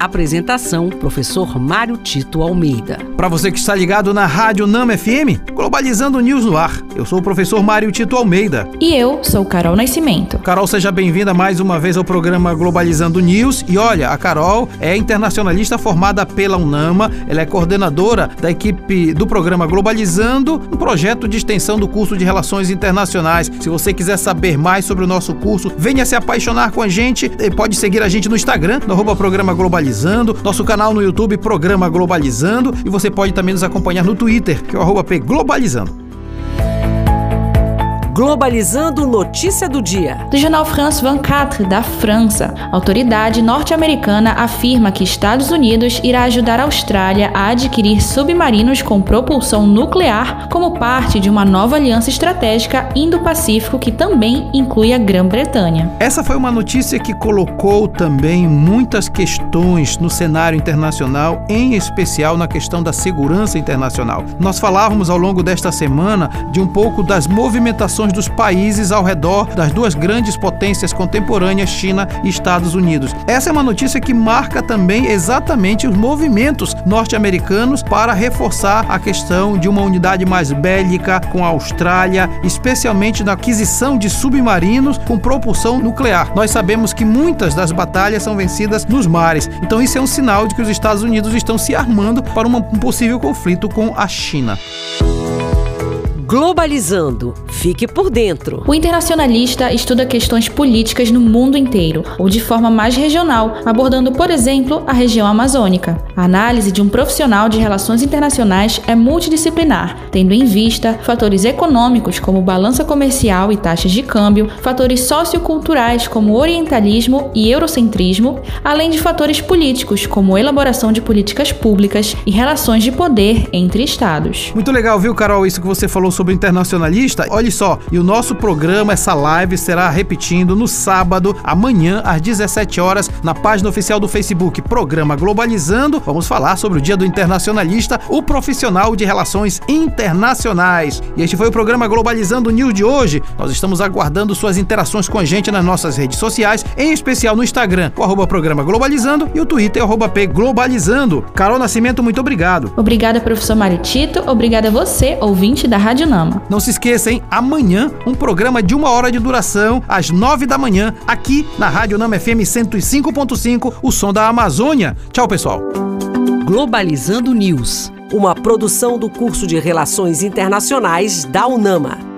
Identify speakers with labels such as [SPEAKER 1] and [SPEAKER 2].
[SPEAKER 1] Apresentação: Professor Mário Tito Almeida.
[SPEAKER 2] Para você que está ligado na Rádio Nama FM, Globalizando News no ar. Eu sou o professor Mário Tito Almeida.
[SPEAKER 3] E eu sou Carol Nascimento.
[SPEAKER 2] Carol, seja bem-vinda mais uma vez ao programa Globalizando News. E olha, a Carol é internacionalista formada pela UNAMA. Ela é coordenadora da equipe do programa Globalizando, um projeto de extensão do curso de Relações Internacionais. Se você quiser saber mais sobre o nosso curso, venha se apaixonar com a gente. Pode seguir a gente no Instagram, no arroba programa Globalizando Globalizando, nosso canal no YouTube Programa Globalizando e você pode também nos acompanhar no Twitter, que é o arroba P Globalizando.
[SPEAKER 1] Globalizando Notícia do Dia.
[SPEAKER 3] Do jornal France 24, da França. A autoridade norte-americana afirma que Estados Unidos irá ajudar a Austrália a adquirir submarinos com propulsão nuclear como parte de uma nova aliança estratégica Indo-Pacífico que também inclui a Grã-Bretanha.
[SPEAKER 2] Essa foi uma notícia que colocou também muitas questões no cenário internacional, em especial na questão da segurança internacional. Nós falávamos ao longo desta semana de um pouco das movimentações dos países ao redor das duas grandes potências contemporâneas, China e Estados Unidos. Essa é uma notícia que marca também exatamente os movimentos norte-americanos para reforçar a questão de uma unidade mais bélica com a Austrália, especialmente na aquisição de submarinos com propulsão nuclear. Nós sabemos que muitas das batalhas são vencidas nos mares, então isso é um sinal de que os Estados Unidos estão se armando para um possível conflito com a China.
[SPEAKER 1] Globalizando. Fique por dentro.
[SPEAKER 3] O internacionalista estuda questões políticas no mundo inteiro, ou de forma mais regional, abordando, por exemplo, a região amazônica. A análise de um profissional de relações internacionais é multidisciplinar, tendo em vista fatores econômicos como balança comercial e taxas de câmbio, fatores socioculturais como orientalismo e eurocentrismo, além de fatores políticos como elaboração de políticas públicas e relações de poder entre estados.
[SPEAKER 2] Muito legal, viu, Carol, isso que você falou sobre internacionalista. Olha só, e o nosso programa, essa live, será repetindo no sábado, amanhã, às 17 horas, na página oficial do Facebook, Programa Globalizando. Vamos falar sobre o Dia do Internacionalista, o profissional de relações internacionais. E este foi o programa Globalizando News de hoje. Nós estamos aguardando suas interações com a gente nas nossas redes sociais, em especial no Instagram, o arroba Programa Globalizando e o Twitter, arroba P Globalizando. Carol Nascimento, muito obrigado.
[SPEAKER 3] Obrigada, professor Maritito. Obrigada a você, ouvinte da Rádio
[SPEAKER 2] Não se esqueça, hein? Amanhã, um programa de uma hora de duração, às nove da manhã, aqui na Rádio Nama FM 105.5, o som da Amazônia. Tchau, pessoal.
[SPEAKER 1] Globalizando News, uma produção do curso de Relações Internacionais da UNAMA.